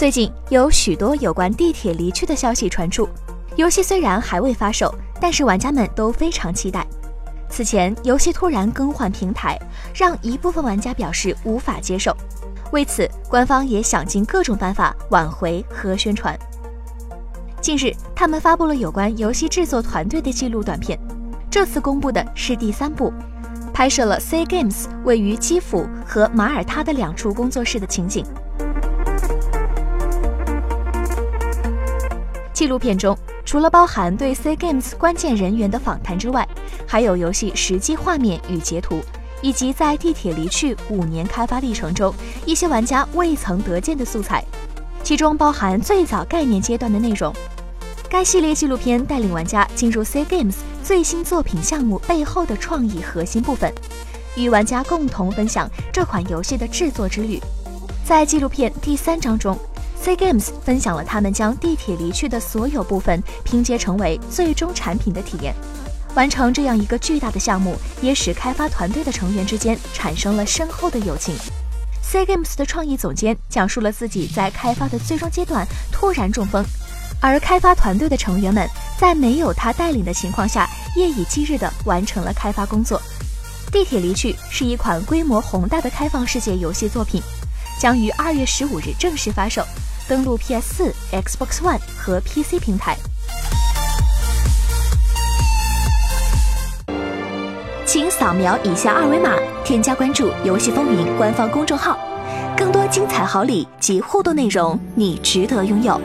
最近有许多有关地铁离去的消息传出，游戏虽然还未发售，但是玩家们都非常期待。此前，游戏突然更换平台，让一部分玩家表示无法接受。为此，官方也想尽各种办法挽回和宣传。近日，他们发布了有关游戏制作团队的记录短片，这次公布的是第三部，拍摄了 C Games 位于基辅和马耳他的两处工作室的情景。纪录片中，除了包含对 C Games 关键人员的访谈之外，还有游戏实际画面与截图，以及在地铁离去五年开发历程中一些玩家未曾得见的素材，其中包含最早概念阶段的内容。该系列纪录片带领玩家进入 C Games 最新作品项目背后的创意核心部分，与玩家共同分享这款游戏的制作之旅。在纪录片第三章中。C Games 分享了他们将地铁离去的所有部分拼接成为最终产品的体验。完成这样一个巨大的项目，也使开发团队的成员之间产生了深厚的友情。C Games 的创意总监讲述了自己在开发的最终阶段突然中风，而开发团队的成员们在没有他带领的情况下，夜以继日地完成了开发工作。地铁离去是一款规模宏大的开放世界游戏作品，将于二月十五日正式发售。登录 PS4、Xbox One 和 PC 平台，请扫描以下二维码，添加关注“游戏风云”官方公众号，更多精彩好礼及互动内容，你值得拥有。